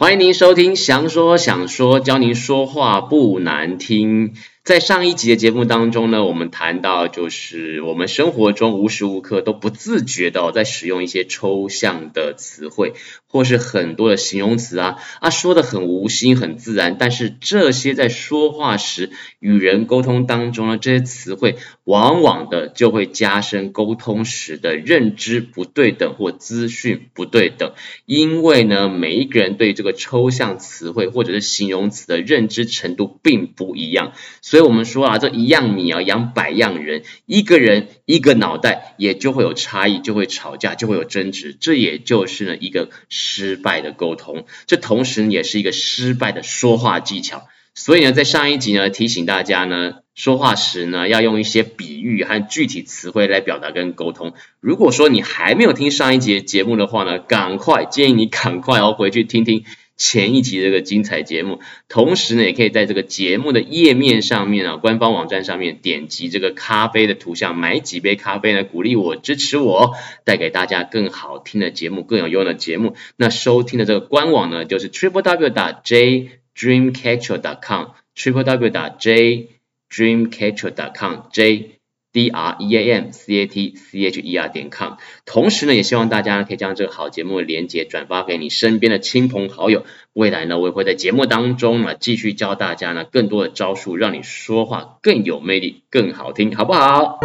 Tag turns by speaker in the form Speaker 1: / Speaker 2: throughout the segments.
Speaker 1: 欢迎您收听《想说想说》，教您说话不难听。在上一集的节目当中呢，我们谈到就是我们生活中无时无刻都不自觉的在使用一些抽象的词汇，或是很多的形容词啊啊，说的很无心很自然，但是这些在说话时与人沟通当中呢，这些词汇往往的就会加深沟通时的认知不对等或资讯不对等，因为呢，每一个人对这个抽象词汇或者是形容词的认知程度并不一样。所以我们说啊，这一样米啊养百样人，一个人一个脑袋也就会有差异，就会吵架，就会有争执，这也就是呢一个失败的沟通，这同时也是一个失败的说话技巧。所以呢，在上一集呢提醒大家呢，说话时呢要用一些比喻和具体词汇来表达跟沟通。如果说你还没有听上一集的节目的话呢，赶快建议你赶快要回去听听。前一集这个精彩节目，同时呢，也可以在这个节目的页面上面啊，官方网站上面点击这个咖啡的图像，买几杯咖啡呢，鼓励我，支持我，带给大家更好听的节目，更有用的节目。那收听的这个官网呢，就是 triple w dot j dreamcatcher dot com，triple w dot j dreamcatcher dot com j D R E A M C A T C H E R 点 com，同时呢，也希望大家可以将这个好节目的链接转发给你身边的亲朋好友。未来呢，我也会在节目当中呢，继续教大家呢更多的招数，让你说话更有魅力、更好听，好不好？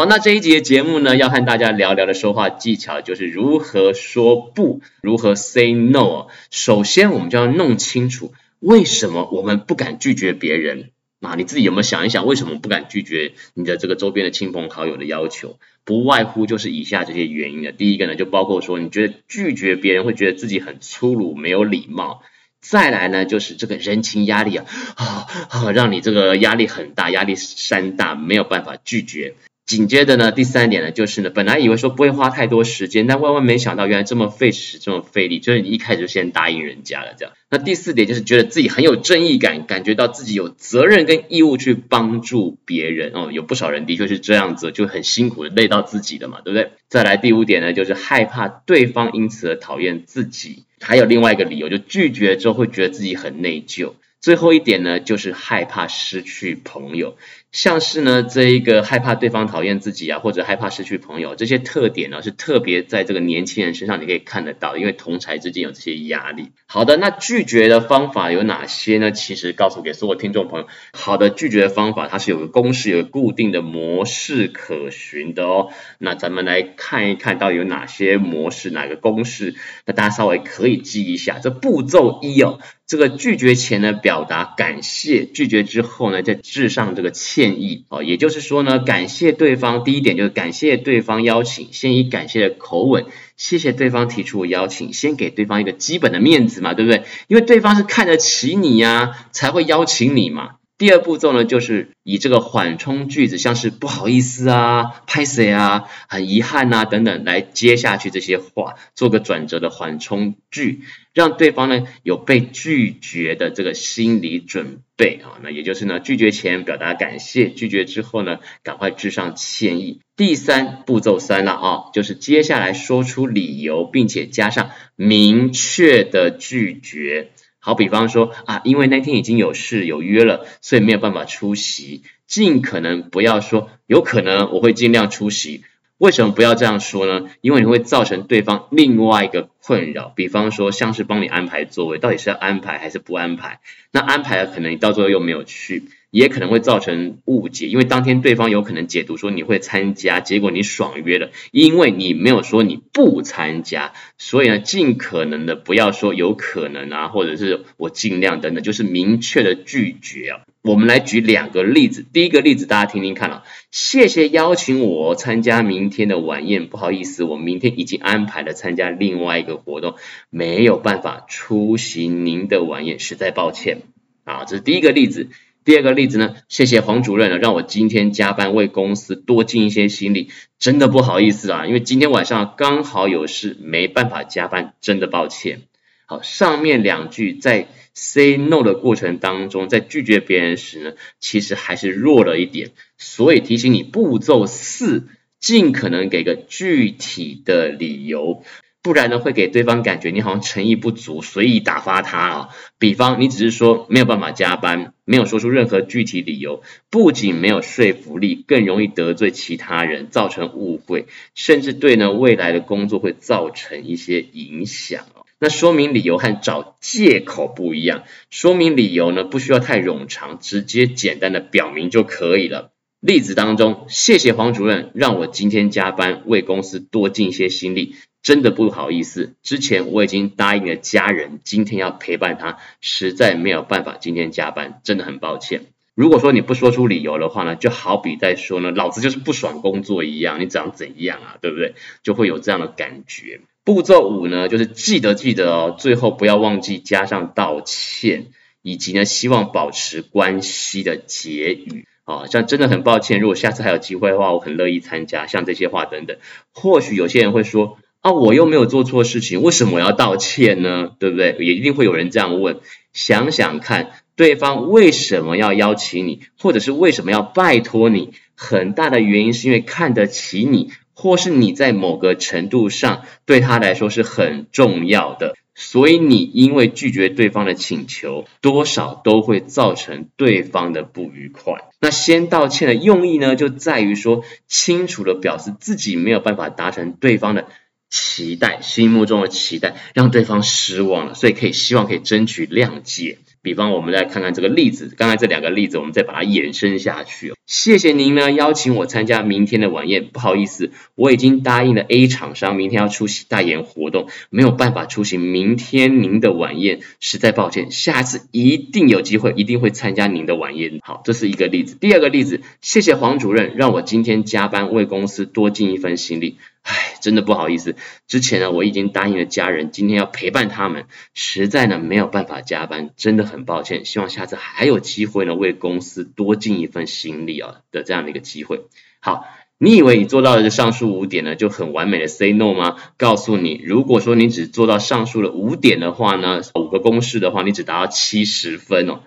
Speaker 1: 好，那这一节节目呢，要和大家聊聊的说话技巧，就是如何说不，如何 say no。首先，我们就要弄清楚为什么我们不敢拒绝别人。啊，你自己有没有想一想，为什么不敢拒绝你的这个周边的亲朋好友的要求？不外乎就是以下这些原因的。第一个呢，就包括说，你觉得拒绝别人会觉得自己很粗鲁、没有礼貌。再来呢，就是这个人情压力啊，啊啊，让你这个压力很大，压力山大，没有办法拒绝。紧接着呢，第三点呢，就是呢，本来以为说不会花太多时间，但万万没想到，原来这么费时，这么费力，就是你一开始就先答应人家了，这样。那第四点就是觉得自己很有正义感，感觉到自己有责任跟义务去帮助别人哦，有不少人的确是这样子，就很辛苦的累到自己的嘛，对不对？再来第五点呢，就是害怕对方因此而讨厌自己，还有另外一个理由，就拒绝之后会觉得自己很内疚。最后一点呢，就是害怕失去朋友。像是呢，这一个害怕对方讨厌自己啊，或者害怕失去朋友，这些特点呢，是特别在这个年轻人身上你可以看得到，因为同才之间有这些压力。好的，那拒绝的方法有哪些呢？其实告诉给所有听众朋友，好的拒绝的方法，它是有个公式，有个固定的模式可循的哦。那咱们来看一看到底有哪些模式，哪个公式？那大家稍微可以记一下，这步骤一哦。这个拒绝前呢，表达感谢；拒绝之后呢，再致上这个歉建议哦。也就是说呢，感谢对方，第一点就是感谢对方邀请，先以感谢的口吻，谢谢对方提出邀请，先给对方一个基本的面子嘛，对不对？因为对方是看得起你呀，才会邀请你嘛。第二步骤呢，就是以这个缓冲句子，像是不好意思啊、拍谢啊、很遗憾啊等等，来接下去这些话，做个转折的缓冲句，让对方呢有被拒绝的这个心理准备啊。那也就是呢，拒绝前表达感谢，拒绝之后呢，赶快致上歉意。第三步骤三了啊，就是接下来说出理由，并且加上明确的拒绝。好，比方说啊，因为那天已经有事有约了，所以没有办法出席。尽可能不要说有可能我会尽量出席。为什么不要这样说呢？因为你会造成对方另外一个困扰。比方说，像是帮你安排座位，到底是要安排还是不安排？那安排了，可能你到最后又没有去。也可能会造成误解，因为当天对方有可能解读说你会参加，结果你爽约了，因为你没有说你不参加，所以呢，尽可能的不要说有可能啊，或者是我尽量等等，就是明确的拒绝啊。我们来举两个例子，第一个例子大家听听看啊，谢谢邀请我参加明天的晚宴，不好意思，我明天已经安排了参加另外一个活动，没有办法出席您的晚宴，实在抱歉啊，这是第一个例子。第二个例子呢，谢谢黄主任呢，让我今天加班为公司多尽一些心力，真的不好意思啊，因为今天晚上刚好有事，没办法加班，真的抱歉。好，上面两句在 say no 的过程当中，在拒绝别人时呢，其实还是弱了一点，所以提醒你步骤四，尽可能给个具体的理由。不然呢，会给对方感觉你好像诚意不足，随意打发他啊。比方你只是说没有办法加班，没有说出任何具体理由，不仅没有说服力，更容易得罪其他人，造成误会，甚至对呢未来的工作会造成一些影响。那说明理由和找借口不一样，说明理由呢不需要太冗长，直接简单的表明就可以了。例子当中，谢谢黄主任让我今天加班，为公司多尽一些心力。真的不好意思，之前我已经答应了家人，今天要陪伴他，实在没有办法今天加班，真的很抱歉。如果说你不说出理由的话呢，就好比在说呢，老子就是不爽工作一样，你长怎样啊，对不对？就会有这样的感觉。步骤五呢，就是记得记得哦，最后不要忘记加上道歉，以及呢，希望保持关系的结语。啊，像真的很抱歉，如果下次还有机会的话，我很乐意参加，像这些话等等。或许有些人会说。啊，我又没有做错事情，为什么我要道歉呢？对不对？也一定会有人这样问。想想看，对方为什么要邀请你，或者是为什么要拜托你？很大的原因是因为看得起你，或是你在某个程度上对他来说是很重要的。所以你因为拒绝对方的请求，多少都会造成对方的不愉快。那先道歉的用意呢，就在于说清楚地表示自己没有办法达成对方的。期待，心目中的期待，让对方失望了，所以可以希望可以争取谅解。比方，我们来看看这个例子，刚才这两个例子，我们再把它延伸下去。谢谢您呢，邀请我参加明天的晚宴。不好意思，我已经答应了 A 厂商，明天要出席代言活动，没有办法出席明天您的晚宴，实在抱歉。下次一定有机会，一定会参加您的晚宴。好，这是一个例子。第二个例子，谢谢黄主任，让我今天加班为公司多尽一份心力。唉，真的不好意思，之前呢，我已经答应了家人，今天要陪伴他们，实在呢没有办法加班，真的很抱歉，希望下次还有机会呢，为公司多尽一份心力啊的这样的一个机会。好，你以为你做到了这上述五点呢，就很完美的 say no 吗？告诉你，如果说你只做到上述的五点的话呢，五个公式的话，你只达到七十分哦。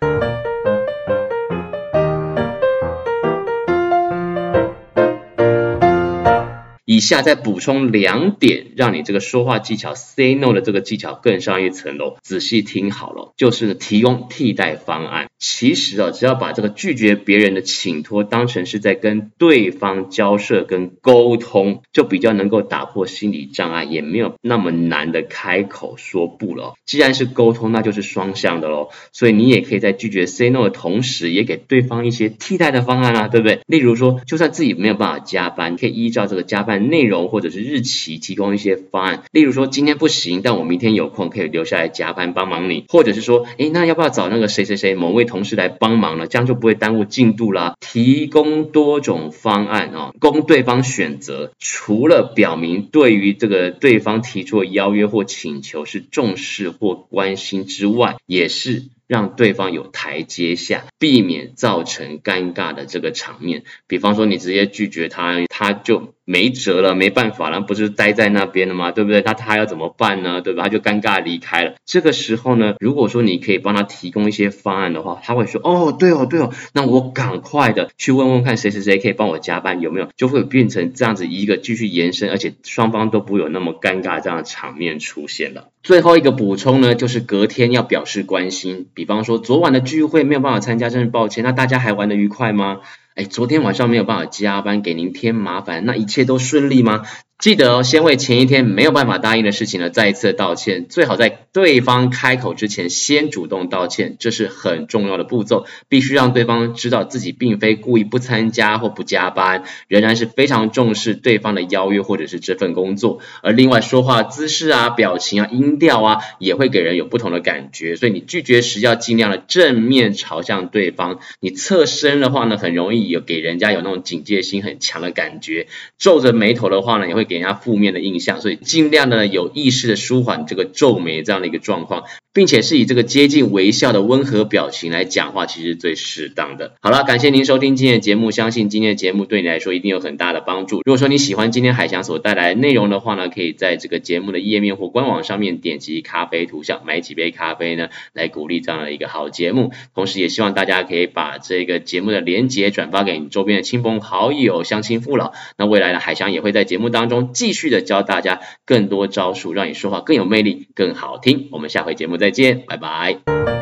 Speaker 1: 下再补充两点，让你这个说话技巧 say no 的这个技巧更上一层楼。仔细听好了，就是提供替代方案。其实啊，只要把这个拒绝别人的请托当成是在跟对方交涉跟沟通，就比较能够打破心理障碍，也没有那么难的开口说不了。既然是沟通，那就是双向的喽。所以你也可以在拒绝 say no 的同时，也给对方一些替代的方案啊，对不对？例如说，就算自己没有办法加班，可以依照这个加班内容或者是日期提供一些方案。例如说，今天不行，但我明天有空，可以留下来加班帮忙你，或者是说，诶，那要不要找那个谁谁谁某位同事来帮忙了，这样就不会耽误进度啦。提供多种方案啊，供对方选择。除了表明对于这个对方提出的邀约或请求是重视或关心之外，也是。让对方有台阶下，避免造成尴尬的这个场面。比方说，你直接拒绝他，他就没辙了，没办法了，不是待在那边了吗？对不对？那他要怎么办呢？对吧？他就尴尬离开了。这个时候呢，如果说你可以帮他提供一些方案的话，他会说：“哦，对哦，对哦，那我赶快的去问问看谁谁谁可以帮我加班，有没有？”就会变成这样子一个继续延伸，而且双方都不会有那么尴尬这样的场面出现了。最后一个补充呢，就是隔天要表示关心。比方说，昨晚的聚会没有办法参加，真是抱歉。那大家还玩得愉快吗？哎，昨天晚上没有办法加班，给您添麻烦，那一切都顺利吗？记得哦，先为前一天没有办法答应的事情呢，再一次道歉。最好在对方开口之前，先主动道歉，这是很重要的步骤。必须让对方知道自己并非故意不参加或不加班，仍然是非常重视对方的邀约或者是这份工作。而另外说话姿势啊、表情啊、音调啊，也会给人有不同的感觉。所以你拒绝时要尽量的正面朝向对方。你侧身的话呢，很容易有给人家有那种警戒心很强的感觉。皱着眉头的话呢，也会给。人家负面的印象，所以尽量的有意识的舒缓这个皱眉这样一个状况，并且是以这个接近微笑的温和表情来讲话，其实最适当的。好了，感谢您收听今天的节目，相信今天的节目对你来说一定有很大的帮助。如果说你喜欢今天海翔所带来的内容的话呢，可以在这个节目的页面或官网上面点击咖啡图像，买几杯咖啡呢，来鼓励这样的一个好节目。同时，也希望大家可以把这个节目的连结转发给你周边的亲朋好友、乡亲父老。那未来呢，海翔也会在节目当中继续的教大家更多招数，让你说话更有魅力、更好听。我们下回节目再见，拜拜。